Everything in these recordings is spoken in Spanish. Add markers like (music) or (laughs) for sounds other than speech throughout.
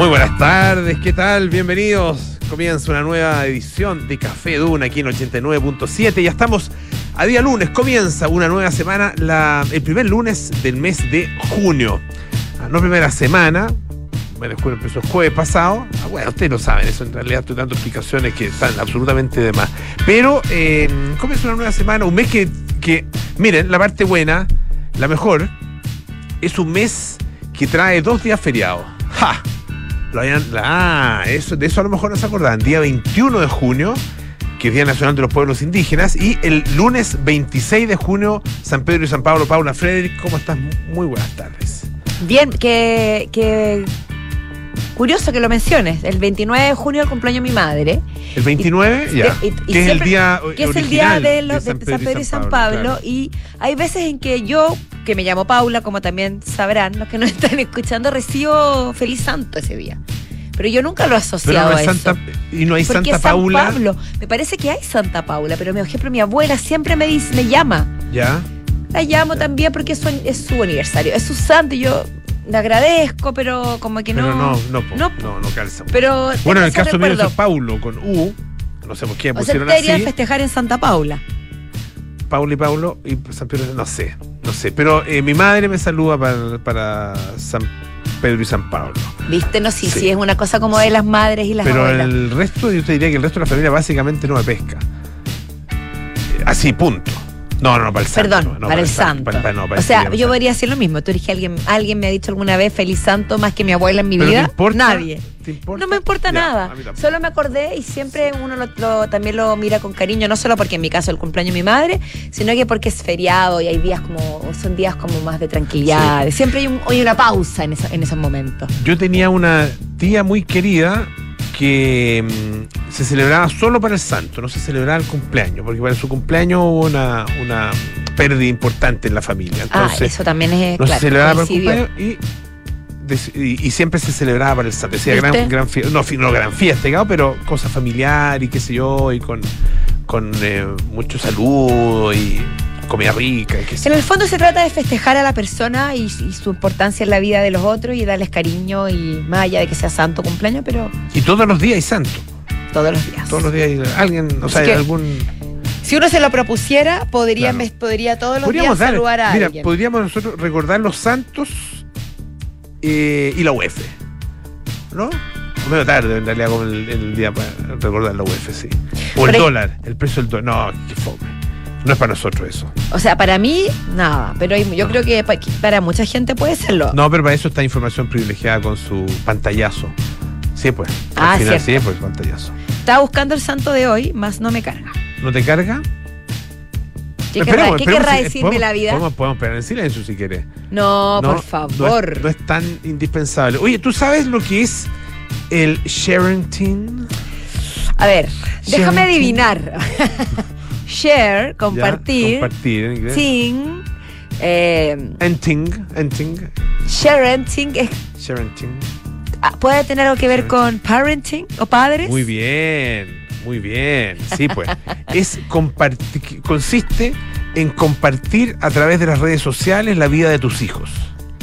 Muy buenas tardes, ¿qué tal? Bienvenidos. Comienza una nueva edición de Café Duna aquí en 89.7. Ya estamos a día lunes, comienza una nueva semana, el primer lunes del mes de junio. Ah, No primera semana, bueno, el empezó el jueves pasado. Ah, bueno, ustedes lo saben, eso en realidad estoy dando explicaciones que están absolutamente de más. Pero eh, comienza una nueva semana, un mes que, que, miren, la parte buena, la mejor, es un mes que trae dos días feriados. ¡Ja! Lo habían- ah, eso, de eso a lo mejor no se acordaban. Día 21 de junio, que es Día Nacional de los Pueblos Indígenas, y el lunes 26 de junio, San Pedro y San Pablo. Paula Frederick, ¿cómo estás? Muy buenas tardes. Bien, que, que curioso que lo menciones. El 29 de junio el cumpleaños de mi madre, El 29, ya. y- y que es el día que es el día de, los, de San Pedro y San Pablo. claro. Y hay veces en que yo, que me llamo Paula, como también sabrán los que nos (laughs) están escuchando, recibo Feliz Santo ese día. Pero yo nunca lo he asociado no a es eso. Santa, y no hay Porque Santa San Paula. Pablo. Me parece que hay Santa Paula, pero por ejemplo mi abuela siempre me dice, me llama. Ya. La llamo también porque es su, es su aniversario, es su santo y yo le agradezco, pero como que Pero no. no, no, no, no, no calza. Pero bueno, en el caso mío es Paulo con U. No sé por qué O sea, pusieron deberían así. festejar en Santa Paula. Paulo y Paulo y San Pedro, no sé, no sé. Pero eh, mi madre me saluda para, para San Pedro y San Pablo. ¿Viste? No, sí, Sí. sí, es una cosa como de las madres y las Pero abuelas. el resto, yo te diría que el resto de la familia básicamente no me pesca. Eh, Así, punto. No, no, no, para el santo. Perdón, no, para el santo. para- para- no, o sea, yo podría decir lo mismo. Tú que alguien, alguien me ha dicho alguna vez feliz santo más que mi abuela en mi ¿Pero vida. te importa? Nadie. ¿Te importa? No me importa Ya, nada. Solo me acordé y siempre uno lo, lo- también lo mira con cariño, no solo porque en mi caso el cumpleaños de mi madre, sino que porque es feriado y hay días como, son días como más de tranquilidad. Siempre hay, un- hay una pausa en, esa- en esos momentos. Yo tenía una tía muy querida que mm, se celebraba solo para el santo, no se celebraba el cumpleaños, porque para su cumpleaños hubo una, una pérdida importante en la familia. ah, Entonces, eso también es no claro, se celebraba para el cumpleaños y, dec- y, y siempre se celebraba para el santo. Decía ¿Viste? gran, gran fiesta, no, no gran fiesta, digamos, pero cosa familiar y qué sé yo, y con, con eh, mucho saludo y comida rica y sé En el fondo se trata de festejar a la persona y, y su importancia en la vida de los otros y darles cariño y más allá de que sea santo cumpleaños, pero Y todos los días hay santo. todos los días. Todos los días hay alguien, o sea, que- algún. Si uno se lo propusiera, podría, Claro. podría todos los Podríamos días dar, saludar a mira, alguien. podríamos nosotros recordar los santos eh, y la UEF. ¿No? Medio tarde, en realidad, como el, el día para recordar la UEF, sí. O el Pero dólar, el precio del dólar. No, qué fome. No es para nosotros eso. O sea, para mí, nada. Pero hay- yo creo que pa- que para mucha gente puede serlo. No, pero para eso está información privilegiada con su pantallazo. Sí, pues. Al Ah, final, cierto. sí, pues, pantallazo. Estaba buscando el santo de hoy, más no me carga. ¿No te carga? ¿Qué Esperemos, querrá, ¿qué querrá decirme la vida? Podemos, podemos esperar en silencio si quieres. No, No, por No favor. es, no es tan indispensable. Oye, ¿tú sabes lo que es el Sharenting? A ver, déjame adivinar. (laughs) Share, Ya, compartir, compartir en inglés. ting, eh, Enting, enting, sharenting, es- sharenting. ah, puede tener algo que ver con parenting o padres. Muy bien, muy bien. Sí, pues. (laughs) es compartir, consiste en compartir a través de las redes sociales la vida de tus hijos.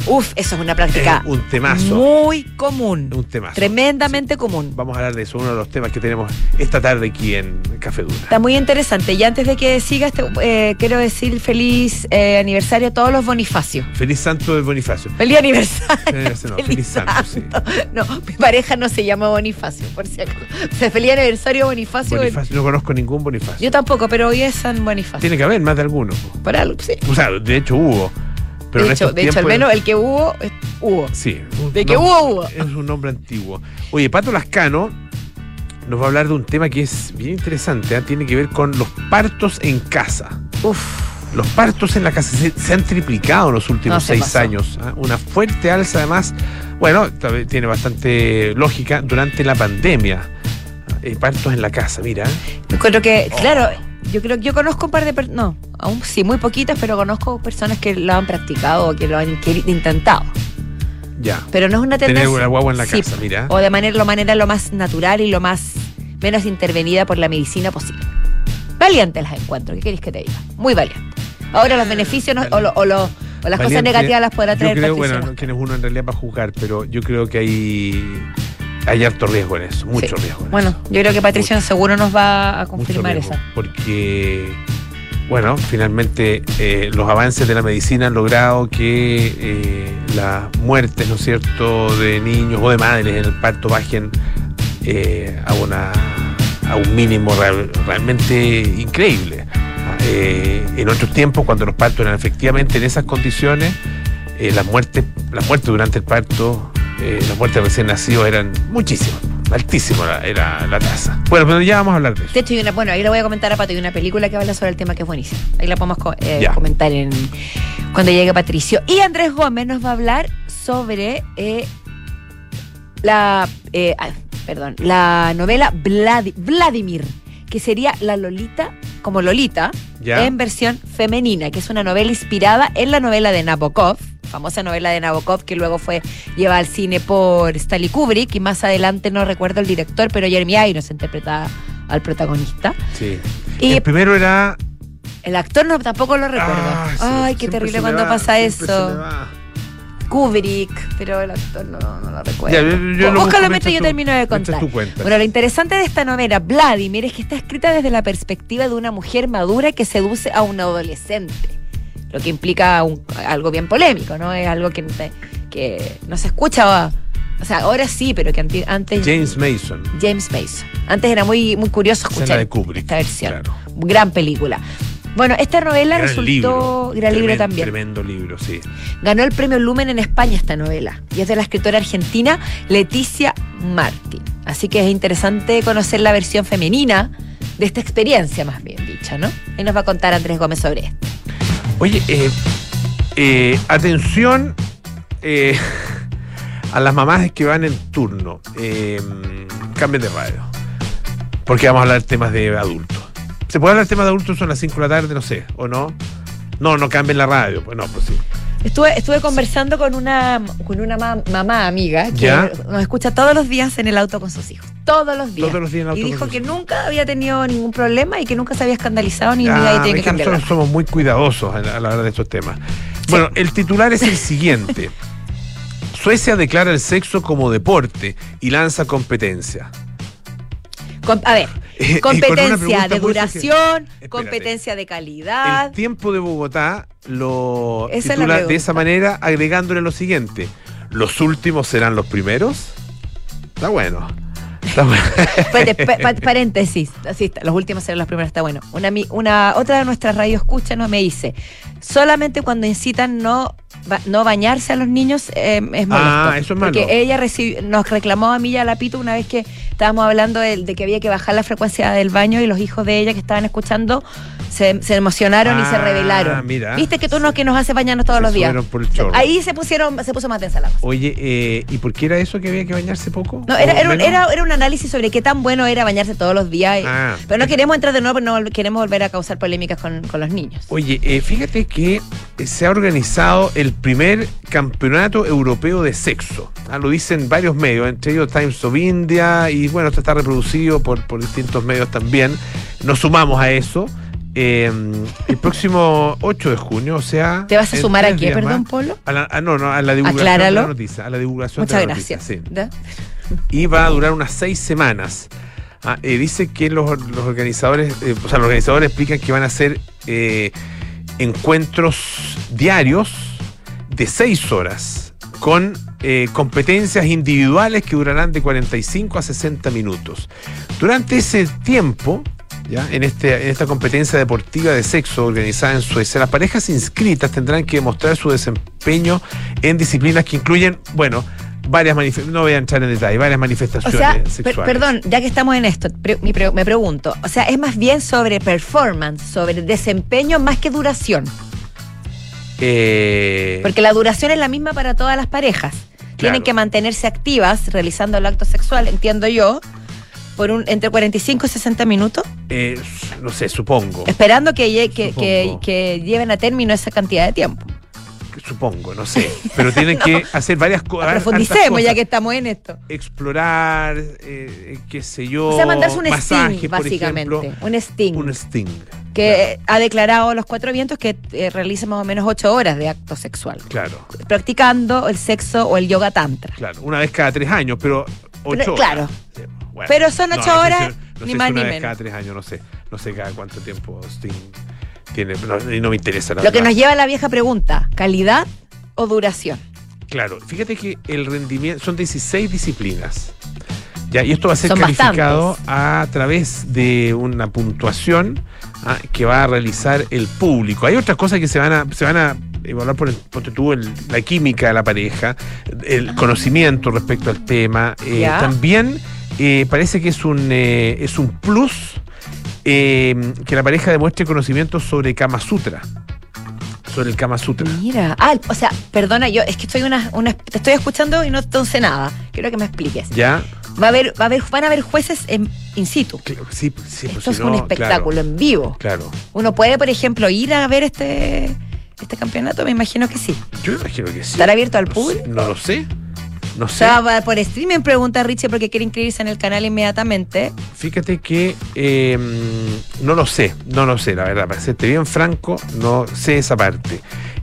Uf, eso es una Es práctica un temazo. muy común, Un temazo. tremendamente común. Vamos a hablar de eso, uno de los temas que tenemos esta tarde aquí en Café Dura. Está muy interesante. Y antes de que sigas, te- eh, quiero decir feliz eh, aniversario a todos los Bonifacios. Feliz Santo de Bonifacio. Feliz aniversario. Eh, no, feliz santo, sí. No, mi pareja no se llama Bonifacio, por si acaso. O sea, feliz aniversario Bonifacio. Bonifacio. No conozco ningún Bonifacio. Yo tampoco, pero hoy es San Bonifacio. Tiene que haber más de alguno. Por algo, sí. O sea, de hecho hubo. Pero de hecho, de hecho, al menos el que hubo, hubo. Sí. De que nombre- hubo, hubo. Es un nombre antiguo. Oye, Pato Lascano nos va a hablar de un tema que es bien interesante. ¿ah? Tiene que ver con los partos en casa. Uf. Los partos en la casa se, se han triplicado en los últimos No, seis pasó. años. ¿ah? Una fuerte alza, además. Bueno, tiene bastante lógica durante la pandemia. Eh, partos en la casa, mira. Encuentro que, Oh. claro, yo creo que yo conozco un par de personas, no, aún sí, muy poquitas, pero conozco personas que lo han practicado o que lo han intentado. Ya. Pero no es una Tener tendencia. una guagua en la Sí, casa, mira. O de manera, lo manera lo más natural y lo más menos intervenida por la medicina posible. Valientes las encuentro, ¿qué queréis que te diga? Muy valientes. Ahora los beneficios no- o, lo- o lo- o las cosas Valiente, negativas las podrá Yo traer creo, Patricia bueno, no, quién es uno en realidad para juzgar, pero yo creo que hay hay harto riesgo en eso, mucho Sí. riesgo. en Bueno, eso. yo creo que Patricio Mucho. seguro nos va a confirmar riesgo, esa. Porque, bueno, finalmente eh, los avances de la medicina han logrado que eh, las muertes, ¿no es cierto?, de niños o de madres en el parto bajen eh, a, una, a un mínimo real- realmente increíble. Eh, en otros tiempos, cuando los partos eran efectivamente en esas condiciones, las muertes las muertes durante el parto, eh, las muertes recién nacidos eran muchísimas, altísima la- era la tasa. Bueno, pero ya vamos a hablar de eso. De hecho, hay una, bueno, ahí le voy a comentar a Pato, hay una película que habla sobre el tema que es buenísima. Ahí la podemos co- eh, comentar en, cuando llegue Patricio. Y Andrés Gómez nos va a hablar sobre eh, la, eh, ah, perdón, la novela Vladi- Vladimir, que sería la Lolita, como Lolita, Ya. en versión femenina, que es una novela inspirada en la novela de Nabokov, famosa novela de Nabokov que luego fue llevada al cine por Stanley Kubrick y más adelante no recuerdo el director, pero Jeremy Irons interpretaba al protagonista. Sí. Y el primero era. el actor no tampoco lo recuerdo. Ah, Ay, qué terrible cuando va, pasa eso. Kubrick, pero el actor no, no lo recuerdo. Ya, yo- yo lo Búscalo mientras yo termino de contar. Bueno, lo interesante de esta novela, Vladimir, es que está escrita desde la perspectiva de una mujer madura que seduce a un adolescente. Lo que implica un- algo bien polémico, ¿no? Es algo que, que no se escucha. O sea, ahora sí, pero que antes. James Mason. James Mason. Antes era muy, muy curioso escuchar de Kubrick. esta versión. Claro. Gran película. Bueno, esta novela Gran resultó. libro. Gran libro Tremen- también. Tremendo libro, sí. Ganó el premio Lumen en España esta novela y es de la escritora argentina Leticia Martín. Así que es interesante conocer la versión femenina de esta experiencia, más bien dicha, ¿no? Y nos va a contar Andrés Gómez sobre esto. Oye, eh, eh, atención eh, (laughs) a las mamás que van en turno. Cambien de radio. Porque vamos a hablar temas de adultos. ¿Se puede hablar temas de adultos? Son las 5 de la tarde, no sé, ¿o no? No, no cambien la radio. Pues no, pues sí. Estuve, estuve conversando con una, con una ma- mamá amiga que ¿Ya? nos escucha todos los días en el auto con sus hijos. Todos los días. Todos los días en el auto y dijo que nunca había tenido ningún problema y que nunca se había escandalizado ni Ah, ni ahí tiene que cambiar. nosotros somos muy cuidadosos a la, a la hora de estos temas. Bueno, el titular es el siguiente. (laughs) Suecia declara el sexo como deporte y lanza competencia. Com- a ver, (laughs) Eh, competencia de duración, competencia de calidad. El tiempo de Bogotá lo Esa es la titula de esa manera, agregándole lo siguiente: ¿Los últimos serán los primeros? Está bueno. (laughs) Paréntesis. Así está, los últimos serán los primeros, está bueno. Una, otra de nuestras radio escucha no me dice, solamente cuando incitan no no bañarse a los niños eh, es molesto. Ah, eso es malo. Porque ella nos reclamó a mí y a la Pito una vez que estábamos hablando de, de que había que bajar la frecuencia del baño y los hijos de ella que estaban escuchando se, se emocionaron y se Ah, rebelaron. mira. Viste que tú no que nos hace bañarnos todos Se los días. subieron por el chorro. Ahí se pusieron, se puso más densa la cosa. Oye, eh, ¿y por qué era eso que había que bañarse poco? No, era, ¿O era, era, era un análisis sobre qué tan bueno era bañarse todos los días. Ah. pero no queremos entrar de nuevo, no queremos volver a causar polémicas con, con los niños. Oye, eh, fíjate que eh, se ha organizado el primer campeonato europeo de sexo. Ah, lo dicen varios medios, entre ellos Times of India, y bueno, esto está reproducido por, por distintos medios también. Nos sumamos a eso. Eh, el próximo 8 de junio, o sea. ¿Te vas a sumar a qué, perdón, más. Polo? A la- ah, no, no, a la divulgación de Acláralo. la noticia. A la divulgación Muchas de la noticia, gracias. sí. Y va a durar unas seis semanas. Ah, eh, dice que los, los organizadores, eh, o sea, los organizadores explican que van a hacer eh, encuentros diarios de seis horas con eh, competencias individuales que durarán de 45 a 60 minutos. Durante ese tiempo, ¿ya? En, este, en esta competencia deportiva de sexo organizada en Suecia, las parejas inscritas tendrán que demostrar su desempeño en disciplinas que incluyen, bueno, varias manifestaciones, no voy a entrar en detalle, varias O manifestaciones per- sexuales. perdón, ya que estamos en esto, pre- mi pre- me pregunto, o sea, es más bien sobre performance, sobre desempeño más que duración. Eh, Porque la duración es la misma para todas las parejas. Tienen que mantenerse activas realizando el acto sexual, entiendo yo, por un entre 45 y 60 minutos, eh, no sé, supongo. esperando que, que, que- Supongo. que lleven a término esa cantidad de tiempo. Supongo, no sé. (laughs) Pero tienen que hacer varias co- Profundicemos ya que estamos en esto. Explorar, eh, qué sé yo. O sea, mandarse un masajes, sting, básicamente. ejemplo. un sting. Un sting. que ha declarado a los cuatro vientos que eh, realiza más o menos ocho horas de acto sexual, Claro, practicando el sexo o el yoga tantra. claro. Una vez cada tres años, pero ocho Pero, horas. claro. Bueno. Pero son ocho no horas, no ni sé más ni menos. Cada tres años, no sé. No sé cada cuánto tiempo Sting tiene. No, y no me interesa la Lo que nos lleva a la vieja pregunta, ¿calidad o duración? Claro, fíjate que el rendimiento son 16 disciplinas. Ya, y esto va a ser Son calificado bastantes. a través de una puntuación ah, que va a realizar el público. Hay otras cosas que se van a, se van a evaluar por el, ponte tú, el- la química de la pareja, el conocimiento respecto al tema. eh, también eh, parece que es un, eh, es un plus eh, que la pareja demuestre conocimiento sobre Kama Sutra. Sobre el Kama Sutra. Mira, ah, o sea, perdona, yo es que estoy una, una- te estoy escuchando y no, sé nada. Quiero que me expliques. ¿Ya? Va a haber, va a haber, van a haber jueces en in situ. Claro, sí, sí, pues, Esto si es un no, espectáculo en vivo. Claro. Uno puede, por ejemplo, ir a ver este, este campeonato, me imagino que sí. Yo imagino que sí. ¿Estará abierto al No sé, público? No lo sé. No O sé. sea, va por streaming, pregunta Richie, porque quiere inscribirse en el canal inmediatamente. Fíjate que eh, no lo sé, no lo sé, la verdad. Para serte bien franco, no sé esa parte.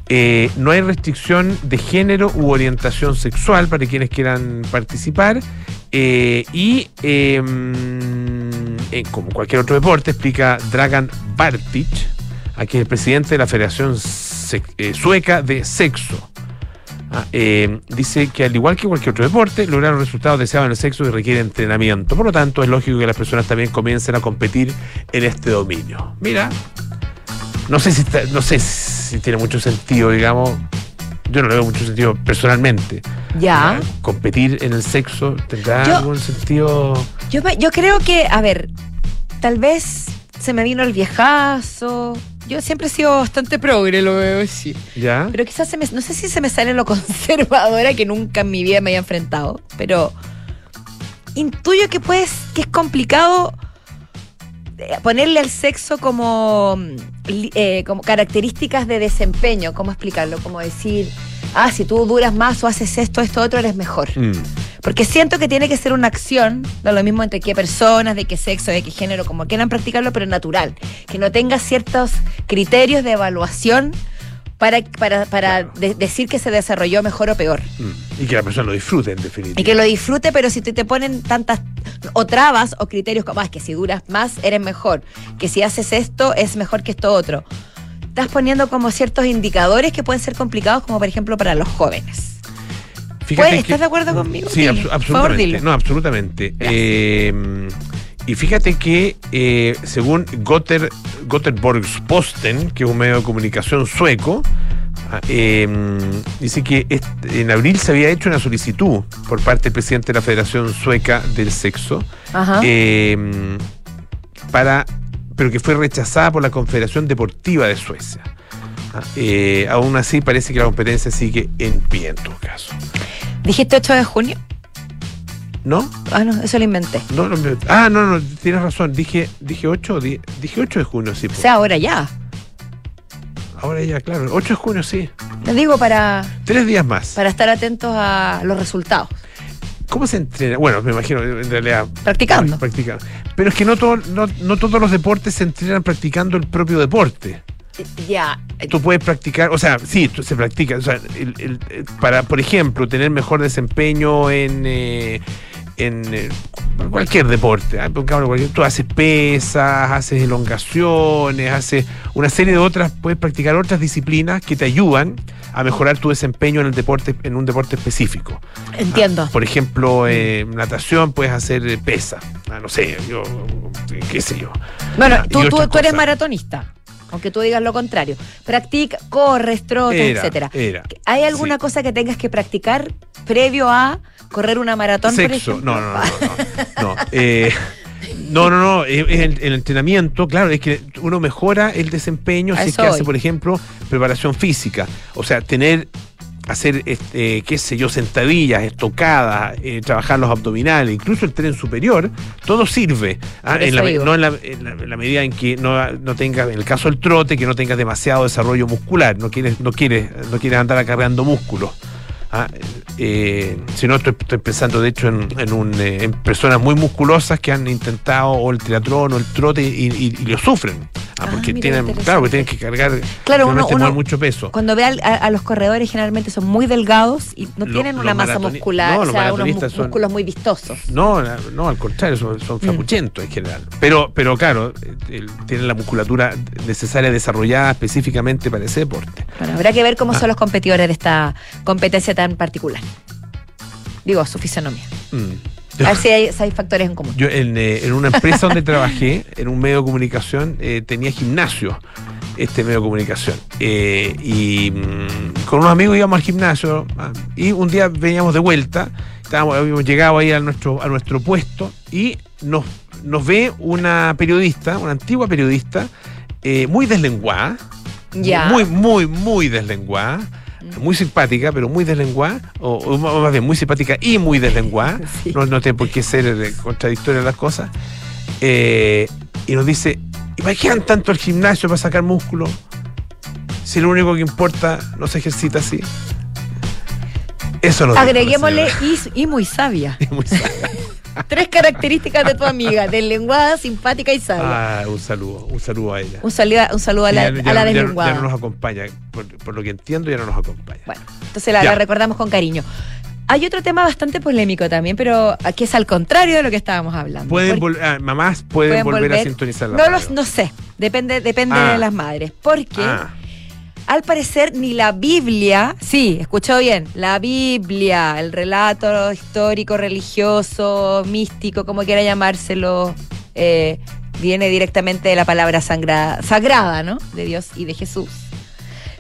Eh, no hay restricción de género u orientación sexual para quienes quieran participar. eh, y eh, eh, como cualquier otro deporte, explica Dragan Bartic, aquí el presidente de la Federación eh, Sueca de Sexo. Ah, eh, dice que al igual que cualquier otro deporte, lograr los resultados deseados en el sexo requiere entrenamiento. Por lo tanto, es lógico que las personas también comiencen a competir en este dominio. Mira, no sé si está- no sé si tiene mucho sentido, digamos. Yo no le veo mucho sentido personalmente. Ya. Competir en el sexo tendrá Yo- algún sentido. Yo, yo creo que, a ver, tal vez se me vino el viejazo. Yo siempre he sido bastante progre, lo veo así. ¿Ya? Pero quizás se me, no sé si se me sale lo (laughs) conservadora que nunca en mi vida me haya enfrentado, pero intuyo que pues que es complicado eh, ponerle al sexo como, mm, eh, como características de desempeño, ¿cómo explicarlo? Como decir, ah, si tú duras más o haces esto, esto, otro, eres mejor. Mm, Porque siento que tiene que ser una acción, da lo mismo entre qué personas, de qué sexo, de qué género, como quieran practicarlo, pero natural. Que no tenga ciertos criterios de evaluación para, para, para Claro. de- decir que se desarrolló mejor o peor. mm. Y que la persona lo disfrute, en definitiva. Y que lo disfrute, pero si te, te ponen tantas o trabas o criterios como, ah, es que si duras más, eres mejor. Que si haces esto, es mejor que esto otro. Estás poniendo como ciertos indicadores que pueden ser complicados, como por ejemplo para los jóvenes. Fíjate Pues, que- ¿estás de acuerdo conmigo? Sí, absolutamente. no, absolutamente. Eh, y fíjate que eh, según Gotter, Göteborgs-Posten, que es un medio de comunicación sueco, ah, eh, dice que este- en abril se había hecho una solicitud por parte del presidente de la Federación Sueca del Sexo Ajá. eh, para pero que fue rechazada por la Confederación Deportiva de Suecia. Eh, aún así parece que la competencia sigue en pie en todo caso. ¿Dijiste 8 de junio? ¿No? Ah, no, eso lo inventé. No, no, ah, no, no, tienes razón. Dije, dije 8, di- dije 8 de junio, sí. O po. sea, ahora ya. Ahora ya, claro. 8 de junio, sí. Lo digo para, Tres días más. para estar atentos a los resultados. ¿Cómo se entrena? Bueno, me imagino, en realidad. Practicando. Practicando. Pero es que no, todo- no, no todos los deportes se entrenan practicando el propio deporte. Ya. Tú puedes practicar, o sea, sí, tú- se practica. O sea, el- el- para, por ejemplo, tener mejor desempeño en, eh, en eh, cualquier deporte. ah, cualquier- Tú haces pesas, haces elongaciones, haces una serie de otras, puedes practicar otras disciplinas que te ayudan a mejorar tu desempeño en el deporte, en un deporte específico. Entiendo. Ah, por ejemplo, eh, natación puedes hacer pesa. Ah, no sé, yo, qué sé yo. Bueno, Ah, tú, tú, tú eres maratonista. Aunque tú digas lo contrario. Practica, corres, trotes, Era, etcétera. era. ¿Hay alguna Sí. cosa que tengas que practicar previo a correr una maratón, por Sexo. ejemplo? No, no, no, no. No, no, eh, no, no, el, el entrenamiento, claro, es que uno mejora el desempeño A si es que hace, por ejemplo, preparación física. O sea, tener, hacer, este, qué sé yo, sentadillas, estocadas, eh, trabajar los abdominales, incluso el tren superior, todo sirve. ¿ah? En la, no en la, en la- en la medida en que no, no tenga, en el caso del trote, que no tengas demasiado desarrollo muscular, no quieres, no quieres, no quieres andar acarreando músculos. Ah, eh, si no, estoy, estoy pensando de hecho en, en un, eh, en personas muy musculosas que han intentado o el triatlón o el trote y, y- y lo sufren. Ah, porque Ah, mira, tienen, claro, porque tienen que cargar Claro, uno- uno- mucho peso. Cuando ve al- a, a los corredores generalmente son muy delgados y no Lo- tienen una masa muscular, no, o sea, unos son- músculos muy vistosos. No, no, al contrario, son, son flacuchentos en general. Pero, pero claro, eh, tienen la musculatura necesaria desarrollada específicamente para ese deporte. Bueno, habrá que ver cómo Ah. son los competidores de esta competencia tan particular. Digo, su fisonomía. Mm. A ver si hay, si hay factores en común. Yo en, eh, en una empresa donde trabajé, (laughs) en un medio de comunicación, eh, tenía gimnasio, este medio de comunicación. Eh, y mm, con unos amigos íbamos al gimnasio ah, y un día veníamos de vuelta, estábamos, habíamos llegado ahí a nuestro, a nuestro puesto y nos, nos ve una periodista, una antigua periodista, muy deslenguada, Ya. muy, muy, muy deslenguada. Muy simpática, pero muy deslenguada, o, o más bien muy simpática y muy deslenguada. (laughs) Sí. No, no tiene por qué ser eh, contradictorias las cosas. Eh, y nos dice: ¿Y para qué van tanto al gimnasio para sacar músculo? Si lo único que importa no se ejercita así. Eso lo Agreguémosle y, y muy sabia. (laughs) Muy sabia. (laughs) Tres características de tu amiga, deslenguada, simpática y sabia. Ah, un saludo, un saludo a ella. Un saludo, un saludo a la, Ya- ya a la ya deslenguada. Ya no nos acompaña. Por, por lo que entiendo, ya no nos acompaña. Bueno, entonces la, recordamos con cariño. Hay otro tema bastante polémico también, pero aquí es al contrario de lo que estábamos hablando. Pueden ah, mamás pueden, pueden volver, a sintonizar la No, radio. los, no sé, depende, depende Ah. de las madres. Porque Ah, al parecer ni la Biblia, sí, escuchó bien, la Biblia, el relato histórico, religioso, místico, como quiera llamárselo, eh, viene directamente de la palabra sangra- sagrada, ¿no? De Dios y de Jesús.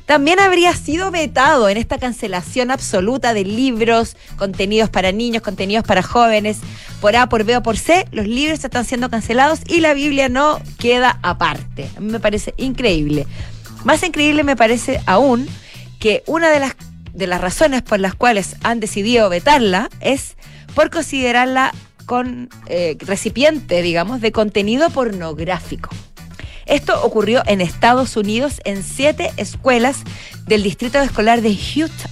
También habría sido vetado en esta cancelación absoluta de libros, contenidos para niños, contenidos para jóvenes, por A, por B o por C, los libros están siendo cancelados y la Biblia no queda aparte. A mí me parece increíble. Más increíble me parece aún que una de las, de las razones por las cuales han decidido vetarla es por considerarla con eh, recipiente, digamos, de contenido pornográfico. Esto ocurrió en Estados Unidos en siete escuelas del distrito escolar de Utah.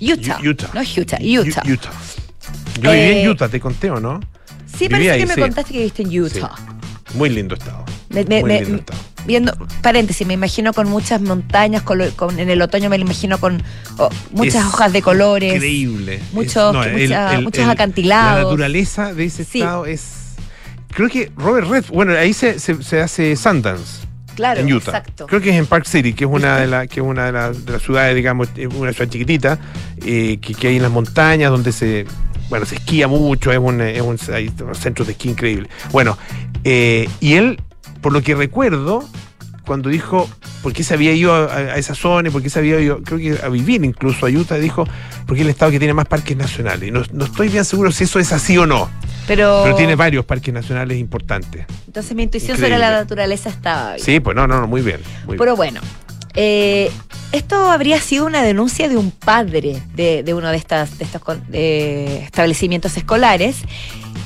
Utah. Utah. No Utah, Utah. U- Utah. Yo viví en Eh, Utah, te conté o no? Sí, Viví parece ahí, que me sí. contaste que viviste en Utah. Muy lindo estado. Me- me- Muy me- lindo estado. Viendo, paréntesis, me imagino con muchas montañas, con, con- en el otoño me lo imagino con oh, muchas Es hojas de colores. Increíble. muchos- Es- mucha- muchos acantilados. La naturaleza de ese Sí. estado es. Creo que Robert Red, bueno, ahí se, se, se hace Sundance. Claro, en Utah. exacto. Creo que es en Park City, que es una de, la, que es una de, las- de las ciudades, digamos, una ciudad chiquitita, eh, que, que hay en las montañas, donde se, bueno, se esquía mucho, es un, es un hay centros de esquí increíbles. Bueno, eh, y él, por lo que recuerdo, cuando dijo por qué se había ido a, a esa zona, y por qué se había ido, creo que a vivir incluso a Utah, dijo, porque es el estado que tiene más parques nacionales. Y no, no estoy bien seguro si eso es así o no, Pero, pero tiene varios parques nacionales importantes. entonces mi intuición Increíble. sobre la naturaleza estaba bien. Sí, pues no, no, no, muy bien. Muy bien. Pero bueno, eh, esto habría sido una denuncia de un padre de, de uno de, estas, de estos eh, establecimientos escolares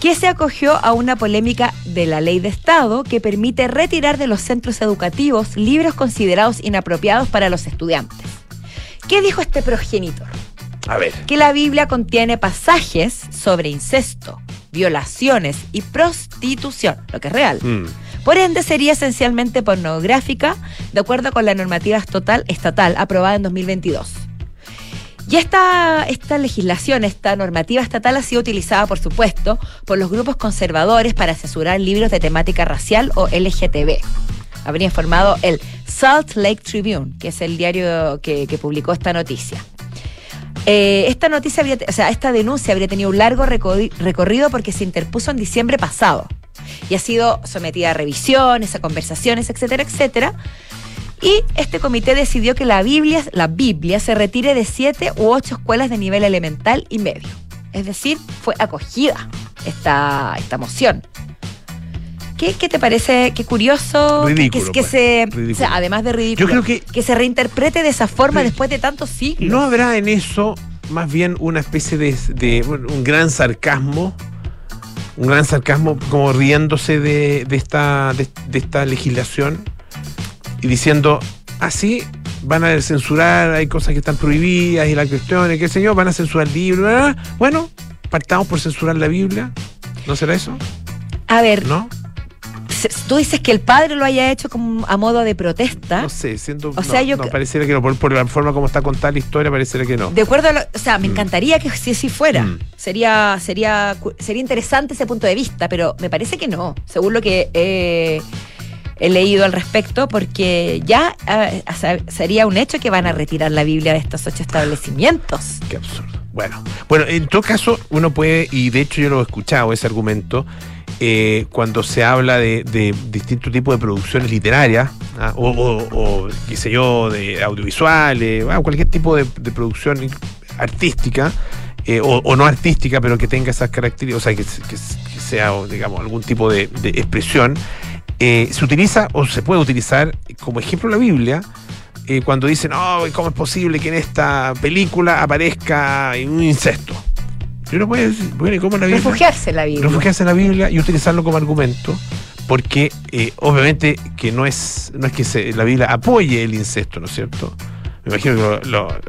que se acogió a una polémica de la ley de Estado que permite retirar de los centros educativos libros considerados inapropiados para los estudiantes. ¿Qué dijo este progenitor? A ver. que la Biblia contiene pasajes sobre incesto, violaciones y prostitución, lo que es real. Mm. Por ende, sería esencialmente pornográfica, de acuerdo con la normativa estatal, estatal aprobada en 2022. Y esta, legislación, esta normativa estatal ha sido utilizada, por supuesto, por los grupos conservadores para censurar libros de temática racial o LGTB. Habría informado el Salt Lake Tribune, que es el diario que, publicó esta noticia. Eh, esta noticia, habría, o sea, esta denuncia habría tenido un largo recorri- recorrido porque se interpuso en diciembre pasado y ha sido sometida a revisiones, a conversaciones, etcétera, etcétera. Y este comité decidió que la Biblia, la Biblia se retire de siete u ocho escuelas de nivel elemental y medio. Es decir, fue acogida esta, esta moción. ¿Qué, qué te parece? Qué curioso. que- Ridículo, que, pues. se, Ridículo. o sea, además de ridículo, Yo creo que- se reinterprete de esa forma después de tantos siglos. ¿No habrá en eso más bien una especie de, de, un gran sarcasmo? Un gran sarcasmo como riéndose de, de esta, de esta legislación y diciendo, así van a censurar, hay cosas que están prohibidas y las cuestiones, qué sé yo, van a censurar libros. Bueno, partamos por censurar la Biblia. ¿No será eso? A ver, ¿No? tú dices que el padre lo haya hecho como a modo de protesta. No sé, siento. O no, sea, yo no, que- pareciera que no. Por, por la forma como está contada la historia, pareciera que no. De acuerdo a lo, o sea, me encantaría que si así fuera. Mm. Sería, sería, sería interesante ese punto de vista, pero me parece que no, según lo que he, he leído al respecto, porque ya eh, sería un hecho que van a retirar la Biblia de estos ocho establecimientos. Qué absurdo. Bueno, bueno, en todo caso, uno puede, y de hecho yo lo he escuchado, ese argumento, eh, cuando se habla de, de distintos tipos de producciones literarias, ah, o, o- o, qué sé yo, de audiovisuales, ah, cualquier tipo de, producción artística, eh, o, o no artística, pero que tenga esas características, o sea, que, que- que sea, digamos, algún tipo de expresión, eh, se utiliza o se puede utilizar como ejemplo la Biblia eh, cuando dicen, oh, ¿cómo es posible que en esta película aparezca un incesto? Y uno puede decir, bueno, ¿y cómo la Biblia? Refugiarse en la Biblia. refugiarse en la Biblia y utilizarlo como argumento, porque eh, obviamente que no es, no es que se- la Biblia apoye el incesto, ¿no es cierto? Me imagino que, lo- lo-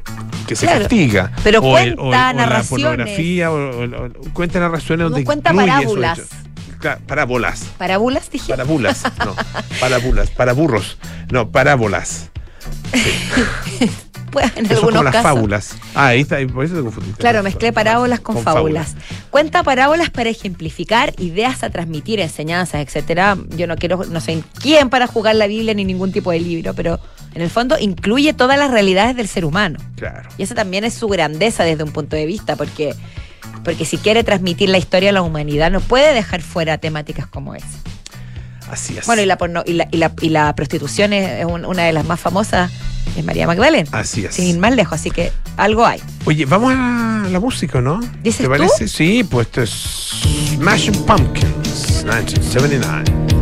que se Claro, castiga. pero o el- o- cuenta o la narraciones. pornografía, o, cuenta narraciones No donde cuenta incluye esos parábolas. Parábolas. ¿Parábolas dije? Parábolas, no, (laughs) parábolas, para burros, no, parábolas. Pues, (laughs) en Eso es algunos como las casos. fábulas. Ah, ahí está, por eso te confundiste. Claro, mezclé parábolas con, fábulas. Cuenta parábolas para ejemplificar ideas a transmitir, enseñanzas, etcétera. Yo no quiero, no sé quién para jugar la Biblia ni ningún tipo de libro, pero en el fondo incluye todas las realidades del ser humano. Claro. Y esa también es su grandeza desde un punto de vista, porque, porque si quiere transmitir la historia de la humanidad, no puede dejar fuera temáticas como esa. Así es. Bueno, y la, porno- y la, y la, y la prostitución es un- una de las más famosas, es María Magdalena. Así es. Sin ir más lejos, así que algo hay. Oye, vamos a la música, ¿no? ¿Dices ¿Te tú? parece? Sí, pues esto es Smashing Pumpkins, 1979.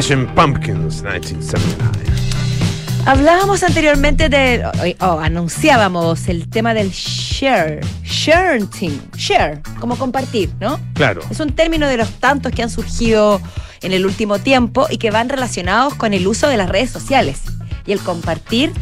Smashing Pumpkins, 1979. Hablábamos anteriormente de, o, o anunciábamos el tema del share, sharing, share, como compartir, ¿no? Claro. Es un término de los tantos que han surgido en el último tiempo y que van relacionados con el uso de las redes sociales y el compartir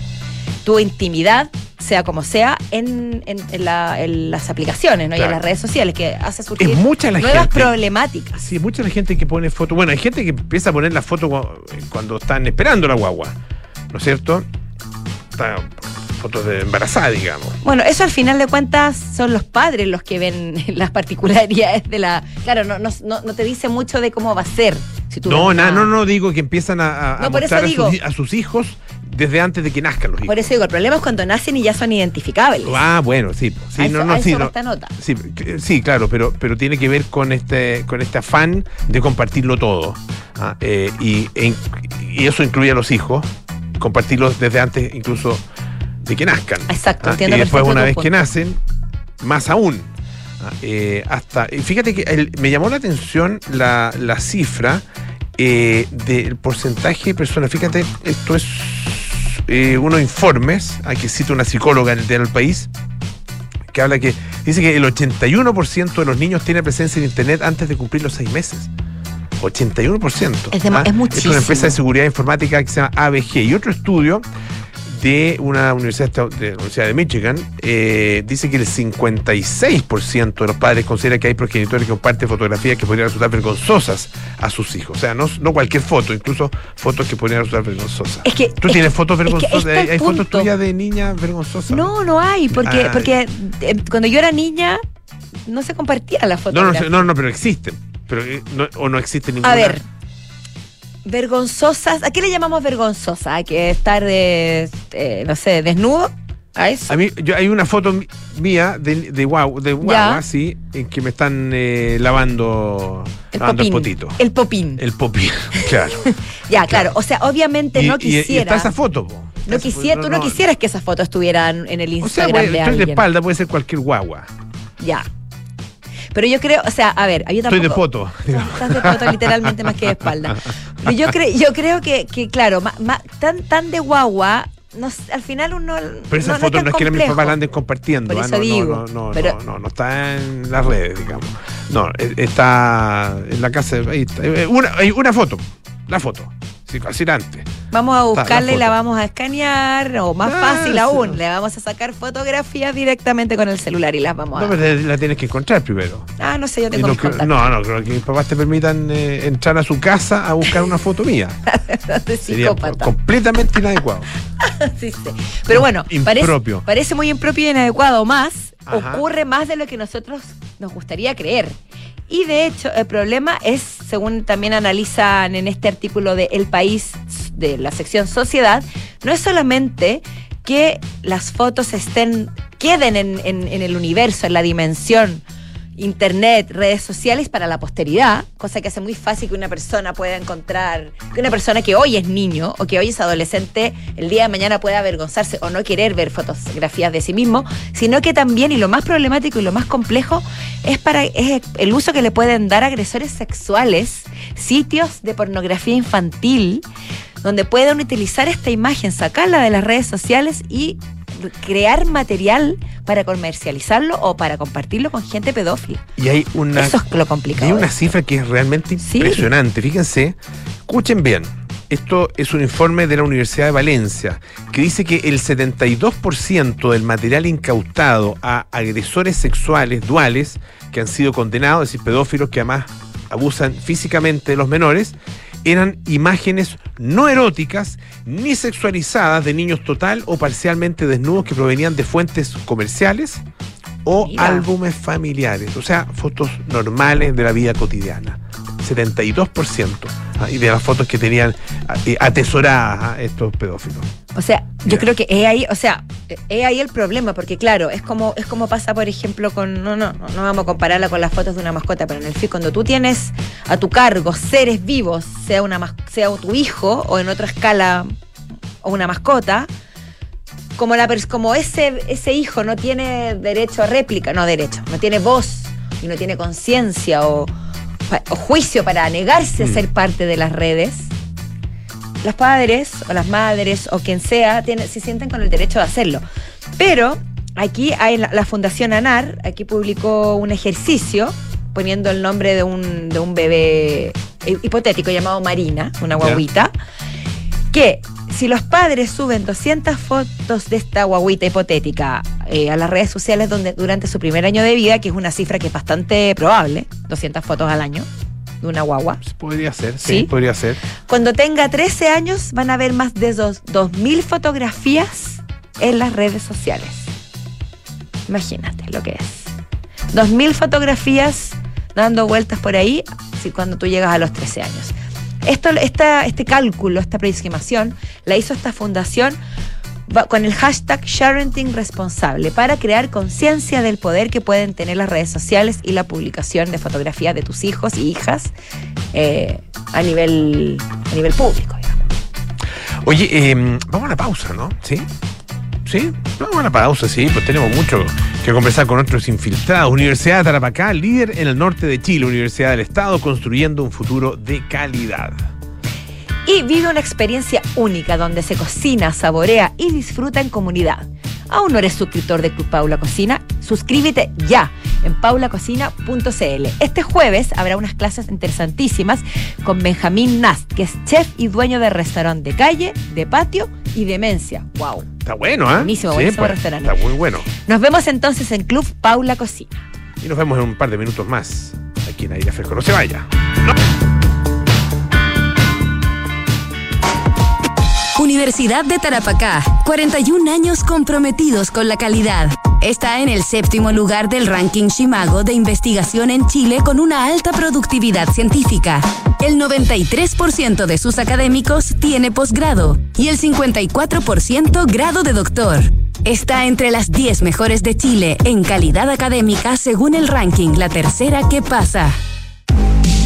tu intimidad, sea como sea, en, en- en la- en las aplicaciones ¿no? y en las redes sociales, que hace surgir mucha la nuevas gente. problemáticas. Sí, mucha la gente que pone fotos. Bueno, hay gente que empieza a poner la foto cua- cuando están esperando la guagua, ¿no es cierto? Está- fotos de embarazada, digamos. Bueno, eso al final de cuentas son los padres los que ven (laughs) las particularidades de la... Claro, no, no, no, te dice mucho de cómo va a ser. Si tú No, na- no, no digo que empiezan a, No, por eso mostrar a sus, hi- a sus hijos desde antes de que nazcan los hijos. Por eso digo, el problema es cuando nacen y ya son identificables. Ah, bueno, sí. sí A no, eso- no, a sí, eso no. esta nota. Sí, sí, claro, pero, pero tiene que ver con este, con este afán de compartirlo todo. ah, eh, y, e eso incluye a los hijos, compartirlos desde antes incluso de que nazcan. Exacto, ah, entiendo Y después, una vez punto. que nacen, más aún. ah, eh, hasta, fíjate que el- me llamó la atención la, la cifra eh, del porcentaje de personas. Fíjate, esto es eh, unos informes, aquí cita una psicóloga en el diario El País, que habla que dice que el 81% de los niños tiene presencia en Internet antes de cumplir los seis meses. 81%. Es dema- es Es muchísimo. una empresa de seguridad informática que se llama ABG. Y otro estudio de una universidad de la Universidad de Michigan eh, dice que el 56% de los padres considera que hay progenitores que comparten fotografías que podrían resultar vergonzosas a sus hijos. O sea, no, no cualquier foto, incluso fotos que podrían resultar vergonzosas. Es que- ¿Tú es tienes que- fotos es que ahí vergonzosas? ¿Hay, fotos tuyas de niñas vergonzosas? No, no hay, porque, Ah, porque eh, cuando yo era niña no se compartía la No, foto. no, no, no, pero existen. Pero, eh, no- o no existe ninguna. A ver, vergonzosas, ¿a qué le llamamos vergonzosa? ¿A que estar de, eh, no sé, desnudo? ¿A eso? A mí, yo, hay una foto mía de, de guagua, de guagua, sí, en que me están eh, lavando, el lavando el potito. El popín. El popín, (laughs) claro. (laughs) ya, claro. O sea, obviamente y, no y- y quisiera. está esa foto, po. no quisiera, tú no, quisieras que esas fotos estuvieran en el O sea, Instagram puede- de estoy de alguien. espalda, puede ser cualquier guagua. Ya. Pero yo creo, o sea, a ver, yo tampoco. Estoy de (laughs) digamos. Estás de foto literalmente más que de espalda. Pero yo, creo yo creo que, que claro, ma- ma- tan, tan de guagua, no al final uno. Pero esa no, foto tan no es que mis papás la anden compartiendo. Por ah, eso no, digo, No, no, no, pero- no, no, no está en las redes, digamos. No, eh, está en la casa. Ahí está. Eh, Una, hay una foto. La foto. Sí, fascinante. Vamos a buscarla y la vamos a escanear, o más Ah, fácil sí. aún, le vamos a sacar fotografías directamente con el celular y las vamos a. No, pero la tienes que encontrar primero. ah, no sé, yo tengo no, creo- contactos. no, no, creo que mis papás te permitan eh, entrar a su casa a buscar una foto mía. (laughs) Sería completamente inadecuado. (laughs) Sí, sí. Pero bueno, parece, Impropio. parece muy impropio y inadecuado. Más, Ajá. ocurre más de lo que nosotros nos gustaría creer. Y de hecho, el problema es, según también analizan en este artículo de El País, de la sección Sociedad, no es solamente que las fotos estén, queden en, en- en el universo, en la dimensión internet, redes sociales para la posteridad, cosa que hace muy fácil que una persona pueda encontrar, que una persona que hoy es niño o que hoy es adolescente, el día de mañana pueda avergonzarse o no querer ver fotografías de sí mismo, sino que también, y lo más problemático y lo más complejo, es para el uso que le pueden dar agresores sexuales, sitios de pornografía infantil, donde pueden utilizar esta imagen, sacarla de las redes sociales y crear material para comercializarlo o para compartirlo con gente pedófila. Y hay una, Eso es lo complicado. hay una cifra que es realmente Sí. impresionante. Fíjense, escuchen bien. Esto es un informe de la Universidad de Valencia que dice que el 72% del material incautado a agresores sexuales duales que han sido condenados, es decir, pedófilos que además abusan físicamente de los menores, eran imágenes no eróticas ni sexualizadas de niños total o parcialmente desnudos que provenían de fuentes comerciales o Mira. álbumes familiares, o sea, fotos normales de la vida cotidiana. 72%. ah, Y de las fotos que tenían ah, eh, atesoradas ah, estos pedófilos. O sea, yo creo que es ahí, o sea, es ahí el problema, porque claro, es como, es como pasa, por ejemplo, con, no, no, no, no vamos a compararla con las fotos de una mascota, pero en el fin, cuando tú tienes a tu cargo seres vivos, sea una sea tu hijo, o en otra escala, o una mascota, como la como ese, ese hijo no tiene derecho a réplica, no derecho, no tiene voz y no tiene conciencia o juicio para negarse a Mm. ser parte de las redes, los padres o las madres o quien sea tiene- se sienten con el derecho de hacerlo. Pero aquí hay la, la Fundación ANAR, aquí publicó un ejercicio poniendo el nombre de un, de un bebé hi- hipotético llamado Marina, una guaguita, que si los padres suben 200 fotos de esta guaguita hipotética eh, a las redes sociales donde, durante su primer año de vida, que es una cifra que es bastante probable, 200 fotos al año de una guagua, Podría ser, sí, ¿Sí? podría ser. cuando tenga 13 años van a ver más de dos- 2.000 fotografías en las redes sociales. Imagínate lo que es. 2.000 fotografías dando vueltas por ahí cuando tú llegas a los 13 años. Esto, esta, este cálculo, esta preestimación, la hizo esta fundación con el hashtag Sharenting Responsable para crear conciencia del poder que pueden tener las redes sociales y la publicación de fotografías de tus hijos y hijas eh, a, nivel, a nivel público. Oye, eh, vamos a una pausa, ¿no? ¿Sí? ¿Sí? Vamos a una pausa, sí, pues tenemos mucho que conversar con nuestros infiltrados. Universidad de Tarapacá, líder en el norte de Chile, Universidad del Estado, construyendo un futuro de calidad. Y vive una experiencia única donde se cocina, saborea y disfruta en comunidad. ¿Aún no eres suscriptor de Club Paula Cocina? Suscríbete ya en paulacocina.cl. Este jueves habrá unas clases interesantísimas con Benjamín Nast, que es chef y dueño de restaurante de calle, de patio y demencia. ¡Wow! Está bueno, ¿eh? Buenísimo, buenísimo restaurante. Está muy bueno. Nos vemos entonces en Club Paula Cocina. Y nos vemos en un par de minutos más aquí en Aire Fresco. No se vaya. Universidad de Tarapacá, 41 años comprometidos con la calidad. Está en el séptimo lugar del ranking Shimago de investigación en Chile con una alta productividad científica. El 93% de sus académicos tiene posgrado y el 54% grado de doctor. Está entre las 10 mejores de Chile en calidad académica según el ranking La Tercera que pasa.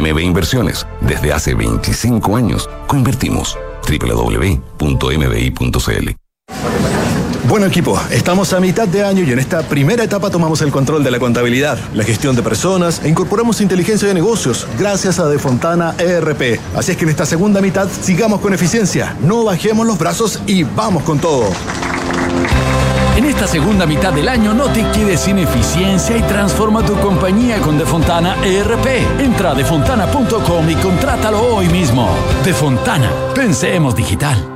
MB Inversiones, desde hace 25 años, coinvertimos. www.mbi.cl Bueno equipo, estamos a mitad de año y en esta primera etapa tomamos el control de la contabilidad, la gestión de personas e incorporamos inteligencia de negocios gracias a Defontana ERP. Así es que en esta segunda mitad sigamos con eficiencia, no bajemos los brazos y vamos con todo. En esta segunda mitad del año no te quedes sin eficiencia y transforma tu compañía con Defontana ERP. Entra a defontana.com y contrátalo hoy mismo. Defontana, pensemos digital.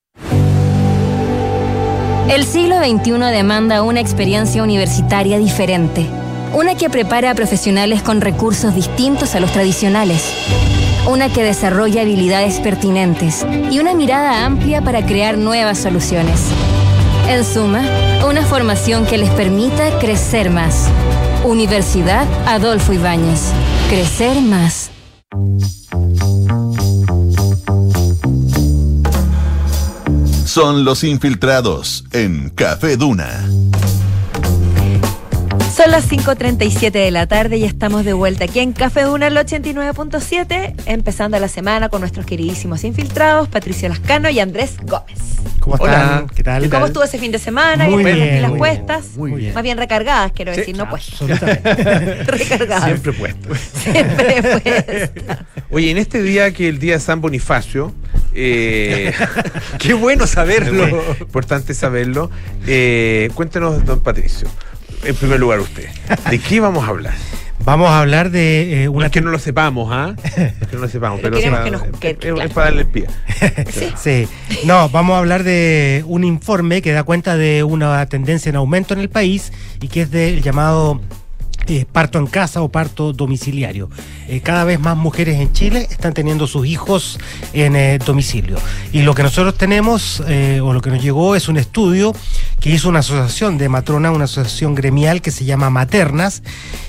El siglo XXI demanda una experiencia universitaria diferente, una que prepara a profesionales con recursos distintos a los tradicionales, una que desarrolla habilidades pertinentes y una mirada amplia para crear nuevas soluciones. En suma, una formación que les permita crecer más. Universidad Adolfo Ibáñez. Crecer más. Son los infiltrados en Café Duna. Son las 5.37 de la tarde y estamos de vuelta aquí en Café Duna, el 89.7, empezando la semana con nuestros queridísimos infiltrados, Patricio Lascano y Andrés Gómez. ¿Cómo están? ¿Qué tal? ¿Y cómo estuvo ese fin de semana? Muy ¿Y las bien, pilas muy puestas? muy bien. Más bien recargadas, quiero Sí, decir, no puestas. Absolutamente. (laughs) recargadas. Siempre puesto. Siempre puestas. (laughs) Oye, en este día que el día de San Bonifacio, eh, (laughs) qué bueno saberlo, importante saberlo. Eh, cuéntenos, don Patricio, en primer lugar usted, ¿de qué vamos a hablar? Vamos a hablar de eh, No una es que no lo sepamos, ¿ah? Es que no lo sepamos, (laughs) Pero es que para- nos- que- es- es claro. para darle el pie. (laughs) Sí, no, vamos a hablar de un informe que da cuenta de una tendencia en aumento en el país y que es del llamado eh, parto en casa o parto domiciliario. Eh, cada vez más mujeres en Chile están teniendo sus hijos en eh, domicilio. Y lo que nosotros tenemos, o lo que nos llegó, es un estudio que hizo una asociación de matronas, una asociación gremial que se llama Maternas,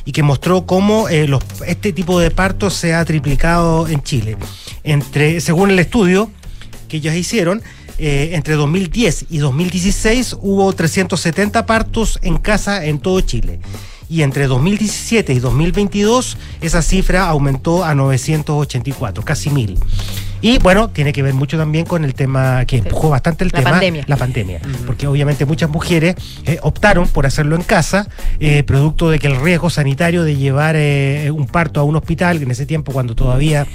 y que mostró cómo este tipo de partos se ha triplicado en Chile. Entre, según el estudio, que ellos hicieron, entre 2010 y 2016 hubo 370 partos en casa en todo Chile. Y entre 2017 y 2022 esa cifra aumentó a 984, casi mil. Y bueno, tiene que ver mucho también con el tema que empujó bastante el La tema, pandemia. la pandemia. Porque obviamente muchas mujeres eh, optaron por hacerlo en casa, eh, producto de que el riesgo sanitario de llevar eh, un parto a un hospital, en ese tiempo cuando todavía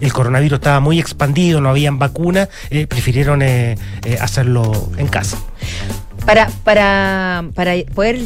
el coronavirus estaba muy expandido, no habían vacunas, eh, prefirieron eh, eh, hacerlo en casa. Para, para, para poder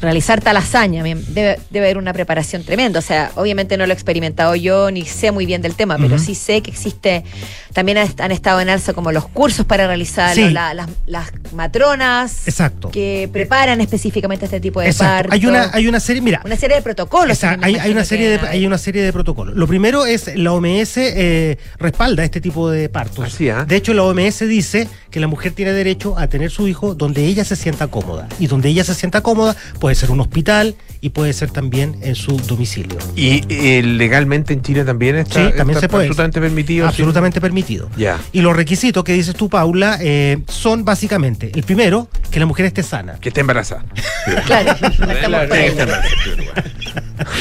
realizar tal hazaña, debe, debe haber una preparación tremenda. O sea, obviamente no lo he experimentado yo, ni sé muy bien del tema, pero sí sé que existe, también han estado en alza como los cursos para Sí. la- las, las matronas Exacto. que preparan específicamente este tipo de Exacto. partos. Hay una, hay una serie, mira, Una serie de protocolos. Me hay, hay una serie de, hay una serie de protocolos. Lo primero es la OMS eh, respalda este tipo de partos. Así, ¿ah? De hecho, la OMS dice que la mujer tiene derecho a tener su hijo donde ella se sienta cómoda. Y donde ella se sienta cómoda puede ser un hospital y puede ser también en su domicilio. Y eh, legalmente en Chile también está, Sí, también está se puede. absolutamente permitido. sí. Absolutamente permitido. Ya. Y los requisitos que dices tú, Paula, eh, son básicamente, el primero, que la mujer esté sana. Que esté embarazada. (laughs) Claro, Claro. (laughs)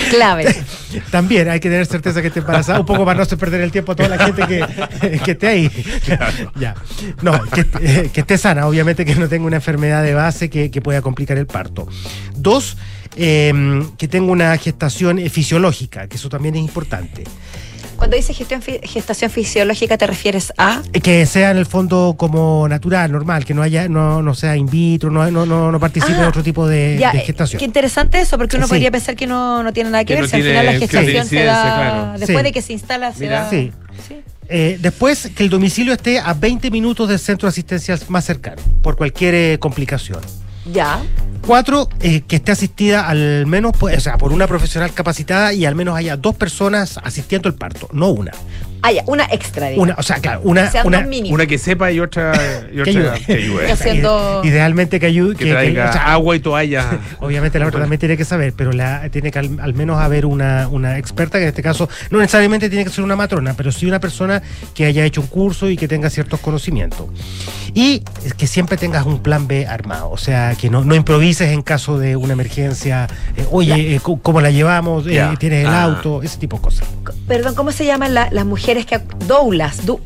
Clave. También hay que tener certeza que esté embarazada, un poco para no hacer perder el tiempo a toda la gente que, (laughs) que esté ahí. Ya. No, que, eh, que esté sana, obviamente que no tenga una enfermedad de base que, que pueda complicar el parto. Dos, eh, que tenga una gestación eh, fisiológica, que eso también es importante. Cuando dices gestión gestación fisiológica, ¿te refieres a? Eh, Que sea en el fondo como natural, normal, que no haya, no, no sea in vitro, no, no, no, no participe Ah, en otro tipo de, Ya, de eh, gestación. Qué interesante eso, porque uno Sí. podría pensar que no, no tiene nada que, Que ver. no si al final la gestación se da. claro. Después Sí. de que se instala, se Mira. da. Sí. Sí. Eh, después, que el domicilio esté a 20 minutos del centro asistencial más cercano, por cualquier eh, complicación. Ya. Cuatro, eh, que esté asistida al menos, pues, o sea, por una profesional capacitada y al menos haya dos personas asistiendo al parto, no una. Ah, ya, una extra, digamos. Una, o sea, claro, una, Sean una que sepa y otra y (laughs) que ayude. que ayude. Que haciendo- Idealmente que ayude. Que traiga o sea, agua y toalla. (laughs) Obviamente la otra también tiene que saber, pero la, tiene que al, al menos haber una, una experta, que en este caso no necesariamente tiene que ser una matrona, pero sí una persona que haya hecho un curso y que tenga ciertos conocimientos. Y es que siempre tengas un plan B armado, o sea, que no, no improvises en caso de una emergencia, eh, oye, eh, ¿cómo- ¿cómo la llevamos? Eh. ¿Tienes el Ah. auto? Ese tipo de cosas. Perdón, ¿cómo se llaman la- las mujeres que... Doulas, du-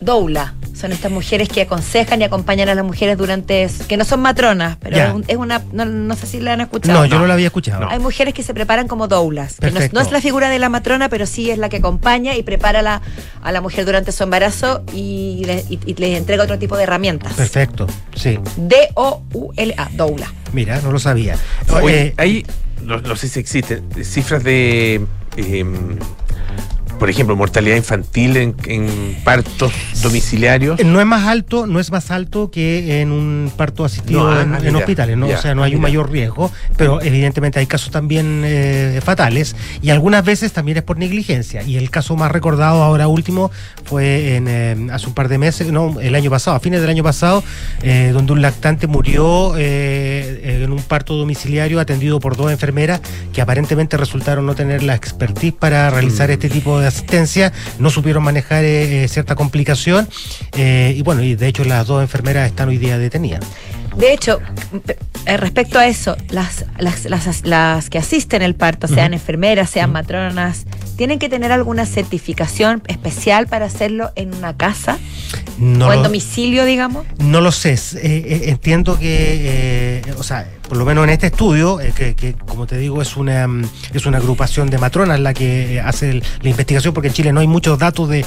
doula. Son estas mujeres que aconsejan y acompañan a las mujeres durante... que no son matronas, pero Ya. es, un- es una... No, no sé si la han escuchado. No, yo no lo había escuchado. Hay mujeres que se preparan como doulas, que no es, Perfecto. no es la figura de la matrona, pero sí es la que acompaña y prepara a la, a la mujer durante su embarazo y le, y- y le entrega otro tipo de herramientas. Perfecto, sí. D-O-U-L-A, doula. Mira, no lo sabía. Oye, Eh, hay, no, no sé si existen cifras de, em, por ejemplo, mortalidad infantil en, en partos domiciliarios. No es más alto, no es más alto que en un parto asistido No, en, ah, en hospitales, ¿no? ya, o sea, no hay un mayor riesgo, pero evidentemente hay casos también eh, fatales y algunas veces también es por negligencia. Y el caso más recordado ahora último fue en, eh, hace un par de meses, no, el año pasado, a fines del año pasado, eh, donde un lactante murió eh, en un parto domiciliario atendido por dos enfermeras que aparentemente resultaron no tener la expertise para realizar Mm. este tipo de asistencia, no supieron manejar eh, eh, cierta complicación eh, y bueno, y de hecho las dos enfermeras están hoy día detenidas. De hecho, eh, respecto a eso, las, las, las, las que asisten el parto, sean enfermeras, sean matronas, ¿tienen que tener alguna certificación especial para hacerlo en una casa No o en domicilio, digamos? No lo sé, eh, eh, entiendo que, eh, o sea, por lo menos en este estudio, eh, que, que, como te digo es una mm, es una agrupación de matronas la que hace el- la investigación, porque en Chile no hay muchos datos de,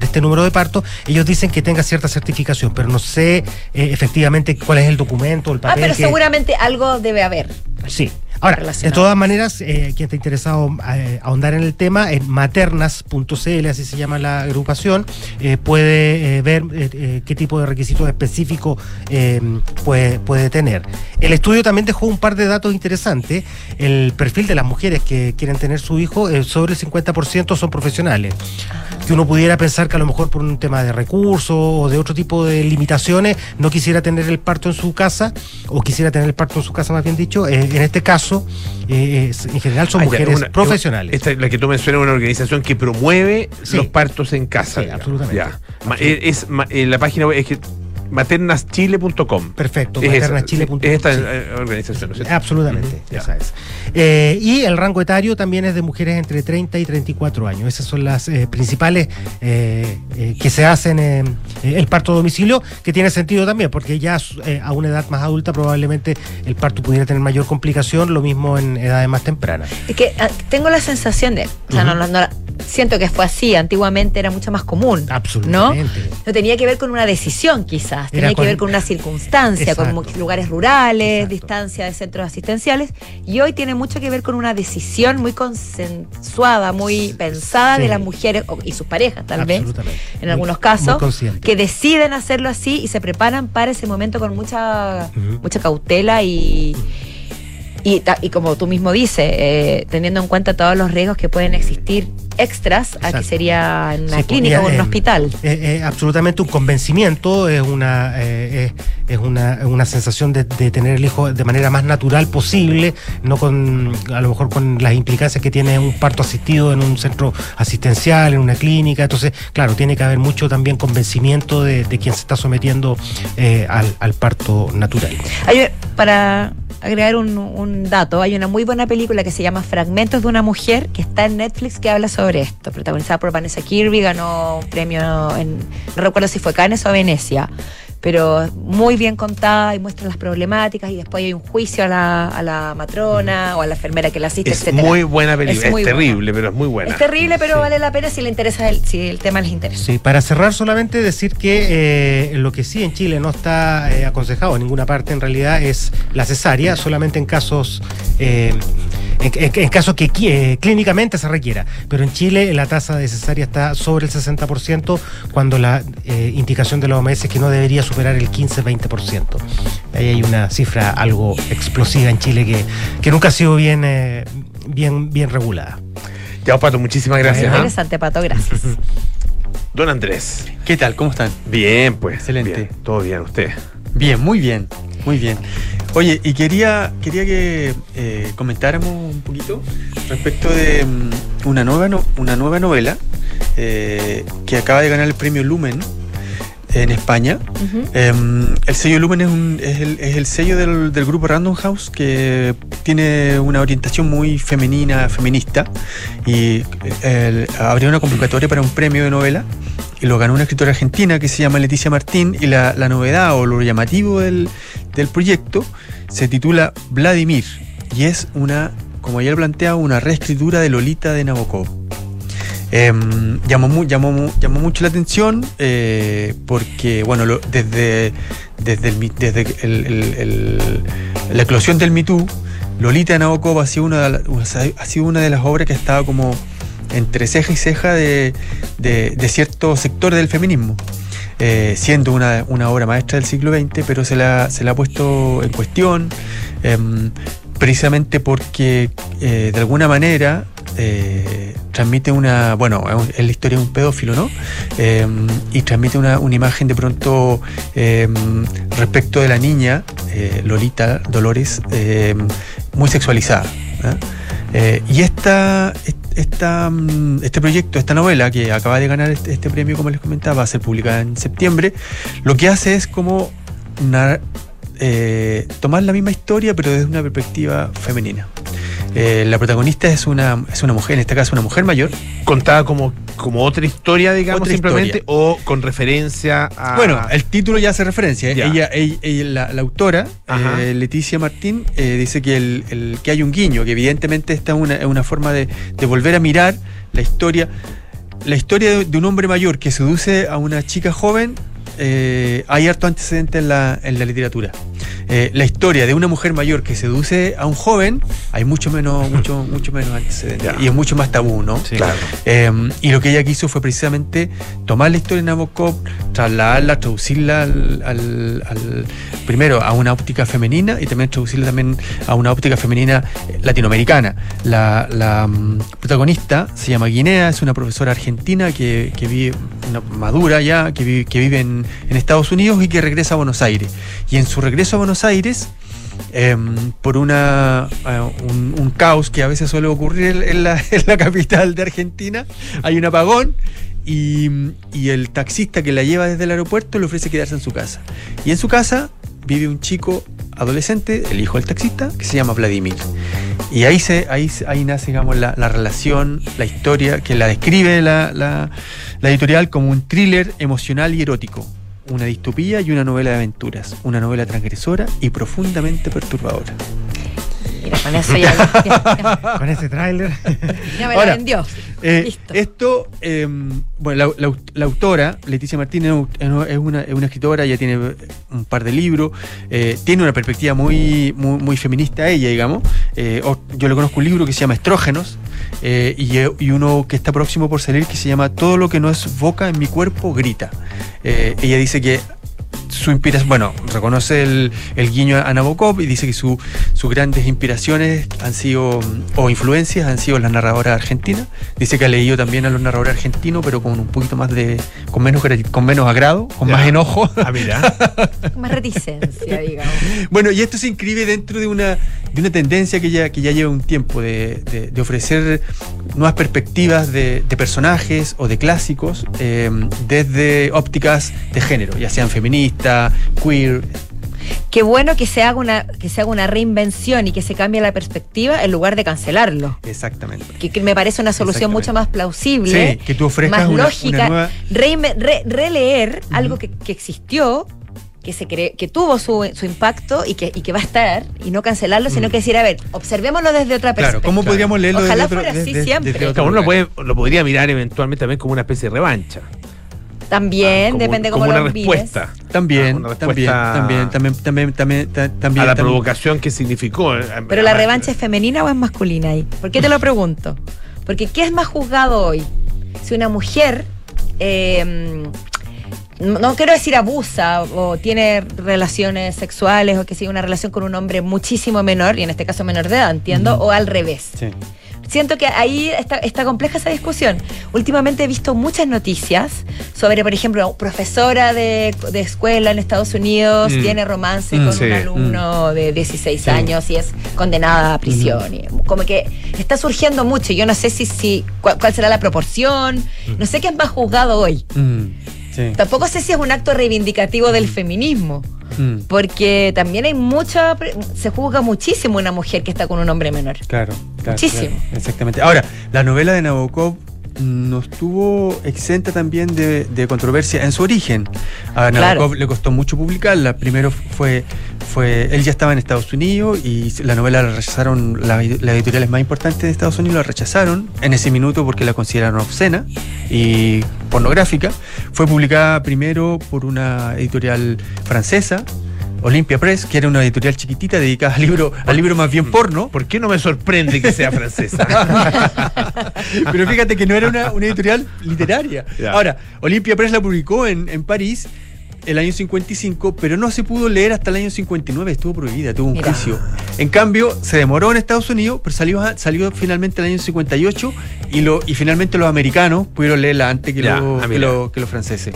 este número de partos, ellos dicen que tenga cierta certificación, pero no sé efectivamente cuál es el documento, el Ah, papel. pero que- seguramente algo debe haber. Sí. Ahora, de todas maneras, eh, quien está interesado eh, ahondar en el tema, en maternas.cl, así se llama la agrupación, eh, puede eh, ver qué tipo de requisitos específicos puede, puede tener. El estudio también dejó un par de datos interesantes. El perfil de las mujeres que quieren tener su hijo, sobre el 50% son profesionales. Que uno pudiera pensar que a lo mejor por un tema de recursos o de otro tipo de limitaciones no quisiera tener el parto en su casa, o quisiera tener el parto en su casa, más bien dicho. En este caso, eh, es- en general son Ah, mujeres una- profesionales. Esta, la que tú mencionas, una organización que promueve Sí. los partos en casa. Sí, absolutamente. Ya. Eh, es, eh, la página web es que maternaschile.com. Perfecto, Es maternaschile.com, Es esta sí. eh, organización, ¿no es cierto? Absolutamente, esa es. Eh, y el rango etario también es de mujeres entre 30 y 34 años. Esas son las eh, principales eh, eh, que se hacen en el parto a domicilio, que tiene sentido también, porque ya eh, a una edad más adulta probablemente el parto pudiera tener mayor complicación, lo mismo en edades más tempranas. Es que ah, tengo la sensación de. O sea, no, no, no- siento que fue así. Antiguamente era mucho más común. ¿No? Absolutamente. No tenía que ver con una decisión, quizás. Era Tenía que ver con una circunstancia, con Exacto. mu- lugares rurales, distancia de centros asistenciales. Y hoy tiene mucho que ver con una decisión muy consensuada, muy pensada de las mujeres y sus parejas, tal vez, Absolutamente. en Muy- algunos muy casos, consciente. que deciden hacerlo así y se preparan para ese momento con mucha, mucha cautela y. y como tú mismo dices, eh, teniendo en cuenta todos los riesgos que pueden existir extras a que sería en una Sí, clínica o pues, en un eh, hospital. Es, es absolutamente un convencimiento, es una, eh, es, es una, una sensación de, de tener el hijo de manera más natural posible, no con a lo mejor con las implicancias que tiene un parto asistido en un centro asistencial, en una clínica. Entonces, claro, tiene que haber mucho también convencimiento de, de quien se está sometiendo eh, al, al parto natural. Hay- para agregar un, un dato, hay una muy buena película que se llama Fragmentos de una mujer que está en Netflix que habla sobre esto, protagonizada por Vanessa Kirby, ganó un premio en, no recuerdo si fue Cannes o Venecia, pero muy bien contada y muestra las problemáticas y después hay un juicio a la, a la matrona o a la enfermera que la asiste, Es etcétera. muy buena película. Es, muy terrible, pero es muy buena. Es terrible, pero vale la pena si le interesa el, si el tema les interesa. Sí, para cerrar solamente decir que eh, lo que sí en Chile no está eh, aconsejado en ninguna parte en realidad es la cesárea, solamente en casos eh, en, en- en casos que eh, clínicamente se requiera. Pero en Chile la tasa de cesárea está sobre el 60% cuando la eh, indicación de la OMS es que no debería superar el 15-20%. Ahí hay una cifra algo explosiva en Chile que, que nunca ha sido bien, eh, bien, bien regulada. Ya, Pato, muchísimas gracias. ¿ah? Interesante, Pato, gracias. (laughs) Don Andrés. ¿Qué tal? ¿Cómo están? Bien, pues. Excelente. bien, todo bien, usted. Bien, muy bien, muy bien. Oye, y quería, quería que eh, comentáramos un poquito respecto de mm, una, nueva no- una nueva novela eh, que acaba de ganar el premio Lumen en España. Em, el sello Lumen es, un- es el, es el sello del, del grupo Random House que tiene una orientación muy femenina, feminista y eh, el- abrió una convocatoria para un premio de novela y lo ganó una escritora argentina que se llama Leticia Martín y la, la novedad o lo llamativo del, del proyecto se titula Vladimir y es una, como ayer planteaba, una reescritura de Lolita de Nabokov. Em, llamó, mu- llamó, mu- llamó mucho la atención eh, porque, bueno, desde, desde, la eclosión del Me Too, Lolita de Nabokov ha sido, una ha sido una de las obras que ha estado como entre ceja y ceja de, de- de cierto del feminismo. Eh, siendo una, una obra maestra del siglo XX, pero se la, se la ha puesto en cuestión em, precisamente porque eh, de alguna manera eh, transmite una, bueno, es la historia de un pedófilo, ¿no? Eh, y transmite una, una imagen de pronto eh, respecto de la niña, Lolita Dolores, muy sexualizada. y esta, est- esta, mm, este proyecto, esta novela que acaba de ganar este, este premio, como les comentaba, va a ser publicada en septiembre, lo que hace es como nar- eh, tomar la misma historia, pero desde una perspectiva femenina. Eh, la protagonista es una, es una mujer, en este caso una mujer mayor. Contada como, como otra historia, digamos, Otra simplemente, historia. o con referencia a. Bueno, el título ya hace referencia. Ya. Ella, ella- ella- la, la autora, eh, Leticia Martín, eh, dice que, el, el- que hay un guiño, que evidentemente esta es una, es una forma de, de volver a mirar la historia. La historia de un hombre mayor que seduce a una chica joven, eh, hay harto antecedente en la, en la literatura. Eh, la historia de una mujer mayor que seduce a un joven, hay mucho menos, (laughs) mucho, mucho menos antecedentes. Ya. Y es mucho más tabú, ¿no? Claro. Eh, y lo que ella quiso fue precisamente tomar la historia de Nabokov, trasladarla, traducirla al, al- al- primero a una óptica femenina y también traducirla también a una óptica femenina latinoamericana. La, la, mm, protagonista se llama Guinea, es una profesora argentina que, que vive, una madura ya, que vive, que vive en, en Estados Unidos y que regresa a Buenos Aires. Y en su regreso a Buenos Aires, em, por una, eh, un, caos que a veces suele ocurrir en, la, (laughs) en la capital de Argentina. Hay un apagón y, y el taxista que la lleva desde el aeropuerto le ofrece quedarse en su casa. Y en su casa vive un chico adolescente, el hijo del taxista, que se llama Vladimir. Y ahí, se, ahí, ahí nace digamos, la, la relación, la historia, que la describe la- la editorial como un thriller emocional y erótico. Una distopía y una novela de aventuras. Una novela transgresora y profundamente perturbadora. (laughs) Con eso ya, (laughs) Con ese tráiler. (laughs) ya me Ahora, la vendió. Eh, Listo. esto, eh, bueno, la, la- la autora, Leticia Martínez, es una, es una escritora, ya tiene un par de libros, eh, tiene una perspectiva muy, muy, muy feminista ella, digamos. Eh, yo le conozco un libro que se llama Estrógenos eh, y, y uno que está próximo por salir que se llama Todo lo que no es boca en mi cuerpo grita. Eh, ella dice que su inspiración, bueno, reconoce el, el guiño a Nabokov y dice que su- sus grandes inspiraciones han sido, o influencias, han sido las narradoras argentinas. Dice que ha leído también a los narradores argentinos, pero con un poquito más de, con menos, con menos agrado, con Ya. más enojo. Ah, mira. (laughs) Más reticencia, digamos. Bueno, y esto se inscribe dentro de una, de una tendencia que ya, que ya lleva un tiempo de, de- de ofrecer nuevas perspectivas de, de personajes o de clásicos eh, desde ópticas de género, ya sean feministas, queer. Qué bueno que se haga una que se haga una reinvención y que se cambie la perspectiva en lugar de cancelarlo. Exactamente. Que, que me parece una solución mucho más plausible, Sí, que tú ofrezcas más una- lógica, una nueva- reime- re- releer algo que, que existió, que se cre- que tuvo su, su impacto y que, y que va a estar, y no cancelarlo, sino que decir, a ver, observémoslo desde otra Mm. Claro, perspectiva. ¿cómo podríamos leerlo Ojalá desde otro- fuera así desde- siempre. desde otro Claro, uno lo, puede, lo podría mirar eventualmente también como una especie de revancha. También, Ah, como- depende como cómo una lo respuesta. También, Ah, una también, respuesta también, también, también, también, ta- también, a la también- provocación que significó. eh, Pero la revancha es femenina o es masculina ahí. ¿Por qué te lo pregunto? Porque ¿qué es más juzgado hoy? Si una mujer, eh, no no quiero decir abusa o tiene relaciones sexuales o que sigue una relación con un hombre muchísimo menor, y en este caso menor de edad, entiendo, o al revés. Sí. Siento que ahí está, está compleja esa discusión. Últimamente he visto muchas noticias sobre, por ejemplo, profesora de, de escuela en Estados Unidos Mm. tiene romance Mm, con sí. un alumno de 16 Sí. años y es condenada a prisión. Y como que está surgiendo mucho. Yo no sé si, si cuál, cuál será la proporción. No sé qué es más juzgado hoy. Mm, sí. Tampoco sé si es un acto reivindicativo del feminismo. Mm, Porque también hay mucha. Se juzga muchísimo una mujer que está con un hombre menor. Claro, claro, Muchísimo. claro, exactamente. Ahora, la novela de Nabokov no estuvo exenta también de, de controversia en su origen. A Nabokov Claro. le costó mucho publicarla. Primero fue, fue, él ya estaba en Estados Unidos y la novela la rechazaron, la- las editoriales más importantes de Estados Unidos la rechazaron en ese minuto porque la consideraron obscena y pornográfica. Fue publicada primero por una editorial francesa. Olympia Press, que era una editorial chiquitita dedicada al libro, al libro más bien porno. ¿Por qué no me sorprende que sea francesa? (laughs) Pero fíjate que no era una, una editorial literaria. Ahora, Olympia Press la publicó en, en París el año 55, pero no se pudo leer hasta el año 59, estuvo prohibida, tuvo un Mira. juicio. En cambio, se demoró en Estados Unidos, pero salió, salió finalmente el año 58 y, lo, y finalmente los americanos pudieron leerla antes que, Ya, lo- ah, que, mira. lo- que los franceses.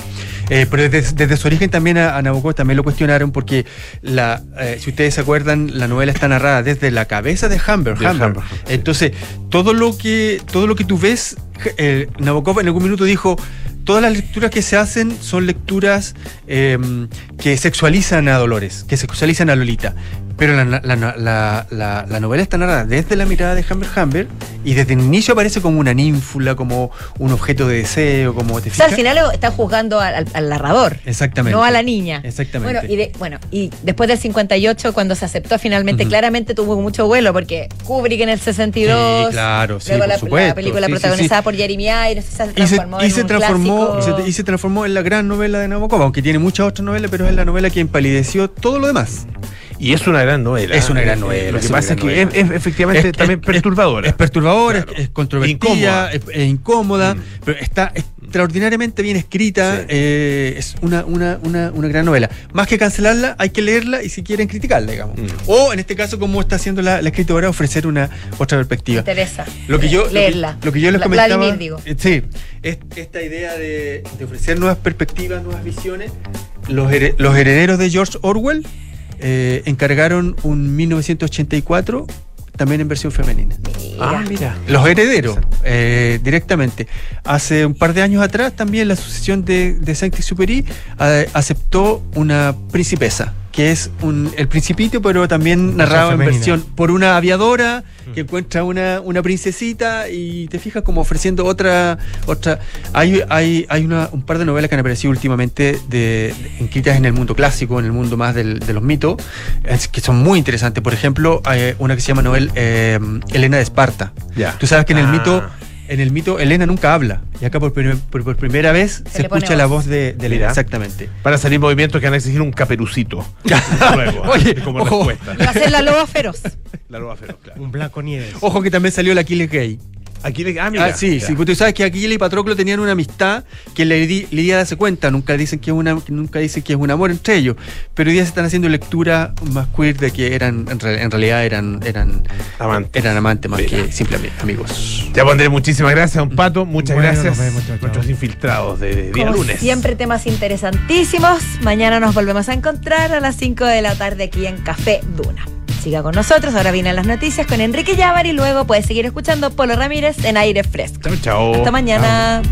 Eh, pero desde, desde su origen también a, a Nabokov también lo cuestionaron porque, la, eh, si ustedes se acuerdan, la novela está narrada desde la cabeza de Humber. De Humber. Humber, sí. Entonces, todo lo que, todo lo que tú ves, eh, Nabokov en algún minuto dijo, todas las lecturas que se hacen son lecturas eh, que sexualizan a Dolores, que sexualizan a Lolita. Pero la, la- la- la- la novela está narrada desde la mirada de Humber Humber y desde el inicio aparece como una ninfula, como un objeto de deseo, como te O sea, al final está juzgando al, al- narrador. Exactamente. No a la niña. Exactamente. Bueno y, de- bueno, y después del 58, cuando se aceptó finalmente, claramente tuvo mucho vuelo, porque Kubrick en el 62. Sí, claro, sí, luego por la, película Sí, sí, protagonizada por Jeremy Irons se y se, transformó y en se un transformó y se, y se transformó en la gran novela de Nabokov, aunque tiene muchas otras novelas, pero es la novela que empalideció todo lo demás. Y es una gran novela. Es una gran Eh, novela, Lo que pasa es que es, efectivamente Es- también es- perturbadora. Es perturbadora, Claro. es, es controvertida, Incómoda. es, es incómoda, pero está extraordinariamente bien escrita. Sí. eh, es una, una, una, una gran novela. Más que cancelarla, hay que leerla y si quieren criticarla, digamos. Mm. O en este caso, como está haciendo la, la escritora, ofrecer una otra Me perspectiva. interesa. Lo que yo, lo que- leerla. Lo que, yo les La- comentaba. Vladimir, digo. eh, Sí, es- esta idea de, de ofrecer nuevas perspectivas, nuevas visiones. Los herederos de George Orwell eh, encargaron un 1984 también en versión femenina. Ah, mira. Los herederos, eh, directamente. Hace un par de años atrás también la Asociación de, de Saint-Exupéry eh, aceptó una principesa, que es un, el principito, pero también narrado en versión por una aviadora que encuentra una, una princesita y te fijas como ofreciendo otra... otra hay hay, hay una, un par de novelas que han aparecido últimamente de, escritas en el mundo clásico, en el mundo más del- de los mitos, es- que son muy interesantes. Por ejemplo, hay una que se llama novel eh, Elena de Esparta. Ya. Tú sabes que en el Ah. mito, en el mito, Elena nunca habla. Y acá por, primer- por- por primera vez se, escucha la voz. de, de Elena. Exactamente. Van a salir movimientos que van a exigir un caperucito. (laughs) Luego, (laughs) Oye, como ojo. respuesta. Va a ser la loba feroz. La loba feroz, claro. Un blanco nieves. Ojo que también salió la Aquiles gay. Aquí le, ah, mira. Ah, sí, sí, porque tú sabes que Aquiles y Patroclo tenían una amistad que Lidia Lidia darse cuenta, nunca dicen que es una, nunca dicen que es un amor entre ellos, pero hoy día se están haciendo lectura más queer de que eran, en, re- en realidad eran, eran Amantes. eran amantes más Mira. que simplemente amigos. Ya pondré muchísimas gracias, don Pato. Muchas Bueno, gracias. nos vemos, chao, chao. Nuestros infiltrados de, de día Como lunes. siempre, temas interesantísimos. Mañana nos volvemos a encontrar a las 5 de la tarde aquí en Café Duna. Siga con nosotros, ahora vienen las noticias con Enrique Llávar y luego puedes seguir escuchando Polo Ramírez en aire fresco. Chao, chao. Hasta mañana.